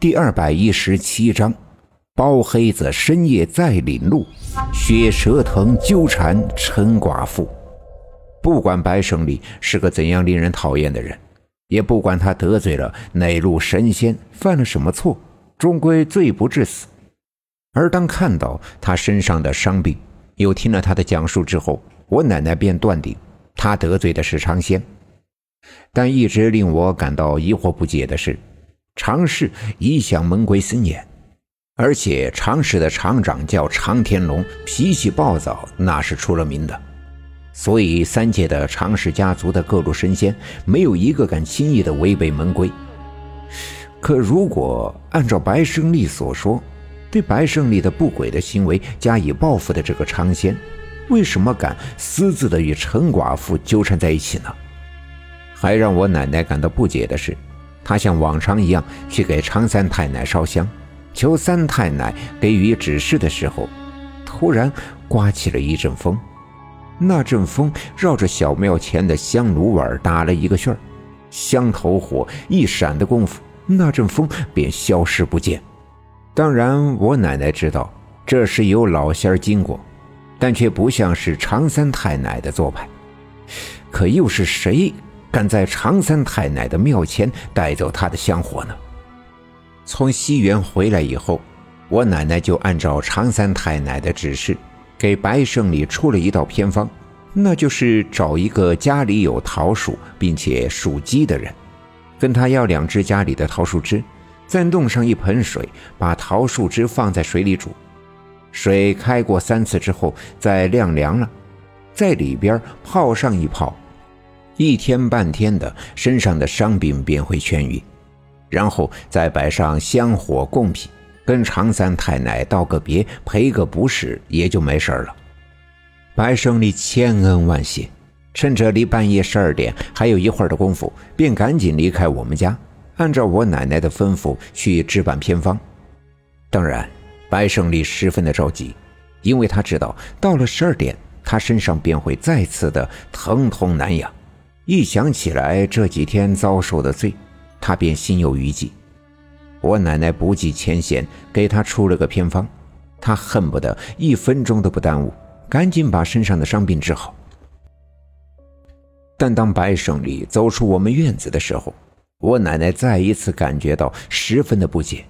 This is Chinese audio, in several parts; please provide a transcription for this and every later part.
第二百一十七章，包黑子深夜再领路，血蛇藤纠缠陈寡妇。不管白胜利是个怎样令人讨厌的人，也不管他得罪了哪路神仙，犯了什么错，终归罪不至死。而当看到他身上的伤病，又听了他的讲述之后，我奶奶便断定他得罪的是长仙。但一直令我感到疑惑不解的是。常氏一向门规森严，而且常氏的厂长叫常天龙，脾气暴躁，那是出了名的。所以三界的常氏家族的各路神仙，没有一个敢轻易的违背门规。可如果按照白胜利所说，对白胜利的不轨的行为加以报复的这个常仙，为什么敢私自的与陈寡妇纠缠在一起呢？还让我奶奶感到不解的是。他像往常一样去给常三太奶烧香，求三太奶给予指示的时候，突然刮起了一阵风。那阵风绕着小庙前的香炉碗打了一个旋儿，香头火一闪的功夫，那阵风便消失不见。当然，我奶奶知道这是有老仙儿经过，但却不像是常三太奶的做派。可又是谁？敢在常三太奶的庙前带走她的香火呢？从西园回来以后，我奶奶就按照常三太奶的指示，给白胜利出了一道偏方，那就是找一个家里有桃树并且属鸡的人，跟他要两只家里的桃树枝，再弄上一盆水，把桃树枝放在水里煮，水开过三次之后再晾凉了，在里边泡上一泡。一天半天的，身上的伤病便会痊愈，然后再摆上香火贡品，跟常三太奶道个别，赔个不是，也就没事了。白胜利千恩万谢，趁着离半夜十二点还有一会儿的功夫，便赶紧离开我们家，按照我奶奶的吩咐去置办偏方。当然，白胜利十分的着急，因为他知道到了十二点，他身上便会再次的疼痛难养。一想起来这几天遭受的罪，他便心有余悸。我奶奶不计前嫌，给他出了个偏方，他恨不得一分钟都不耽误，赶紧把身上的伤病治好。但当白胜利走出我们院子的时候，我奶奶再一次感觉到十分的不解。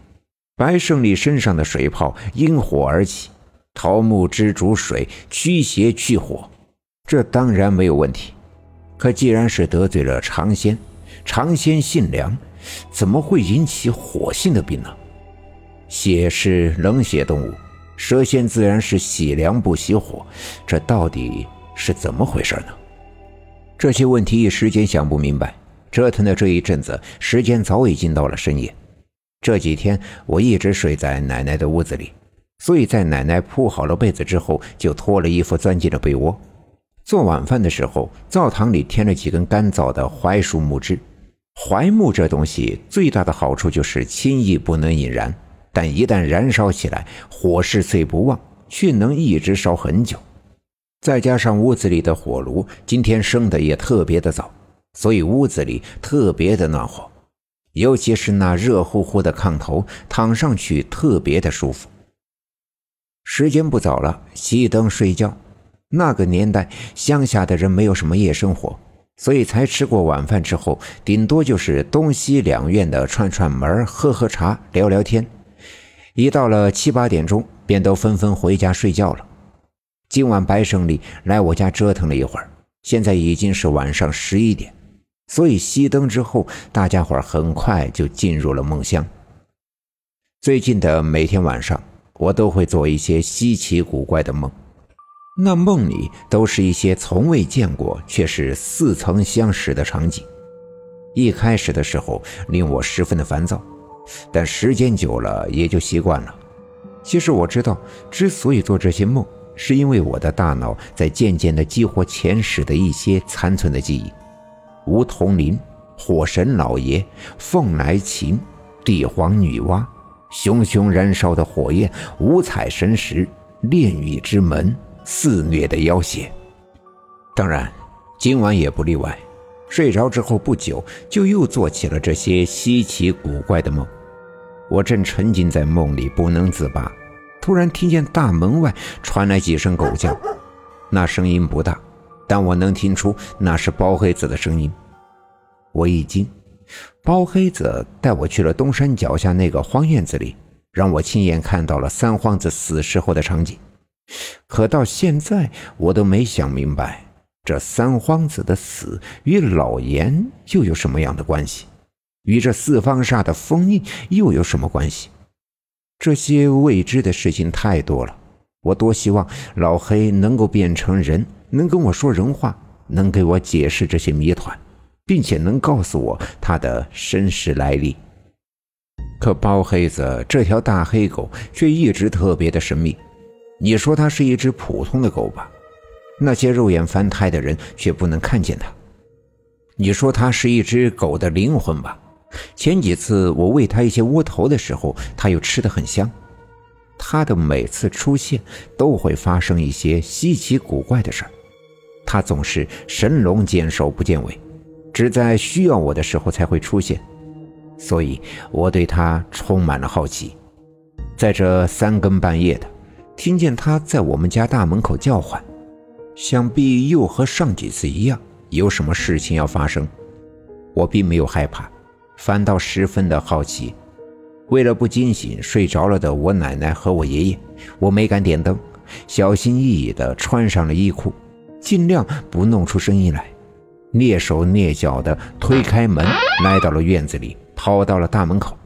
白胜利身上的水泡因火而起，桃木枝煮水驱邪去火，这当然没有问题。可既然是得罪了长仙，长仙性凉，怎么会引起火性的病呢？血是冷血动物，蛇仙自然是喜凉不喜火，这到底是怎么回事呢？这些问题一时间想不明白，折腾的这一阵子，时间早已经到了深夜。这几天我一直睡在奶奶的屋子里，所以在奶奶铺好了被子之后，就脱了衣服钻进了被窝。做晚饭的时候，灶堂里添了几根干燥的槐树木枝。槐木这东西最大的好处就是轻易不能引燃，但一旦燃烧起来，火势虽不旺，却能一直烧很久。再加上屋子里的火炉今天生的也特别的早，所以屋子里特别的暖和，尤其是那热乎乎的炕头，躺上去特别的舒服。时间不早了，熄灯睡觉。那个年代，乡下的人没有什么夜生活，所以才吃过晚饭之后，顶多就是东西两院的串串门、喝喝茶、聊聊天。一到了七八点钟，便都纷纷回家睡觉了。今晚白胜利来我家折腾了一会儿，现在已经是晚上十一点，所以熄灯之后，大家伙很快就进入了梦乡。最近的每天晚上，我都会做一些稀奇古怪的梦。那梦里都是一些从未见过却是似曾相识的场景。一开始的时候令我十分的烦躁，但时间久了也就习惯了。其实我知道，之所以做这些梦，是因为我的大脑在渐渐的激活前世的一些残存的记忆。梧桐林、火神老爷、凤来琴、帝皇女娲、熊熊燃烧的火焰、五彩神石、炼狱之门。肆虐的要挟，当然，今晚也不例外。睡着之后不久，就又做起了这些稀奇古怪的梦。我正沉浸在梦里不能自拔，突然听见大门外传来几声狗叫，那声音不大，但我能听出那是包黑子的声音。我一惊，包黑子带我去了东山脚下那个荒院子里，让我亲眼看到了三皇子死时候的场景。可到现在，我都没想明白，这三皇子的死与老严又有什么样的关系？与这四方煞的封印又有什么关系？这些未知的事情太多了，我多希望老黑能够变成人，能跟我说人话，能给我解释这些谜团，并且能告诉我他的身世来历。可包黑子这条大黑狗却一直特别的神秘。你说它是一只普通的狗吧？那些肉眼凡胎的人却不能看见它。你说它是一只狗的灵魂吧？前几次我喂它一些窝头的时候，它又吃得很香。它的每次出现都会发生一些稀奇古怪的事儿。它总是神龙见首不见尾，只在需要我的时候才会出现，所以我对它充满了好奇。在这三更半夜的。听见他在我们家大门口叫唤，想必又和上几次一样，有什么事情要发生。我并没有害怕，反倒十分的好奇。为了不惊醒睡着了的我奶奶和我爷爷，我没敢点灯，小心翼翼地穿上了衣裤，尽量不弄出声音来，蹑手蹑脚地推开门，来到了院子里，跑到了大门口。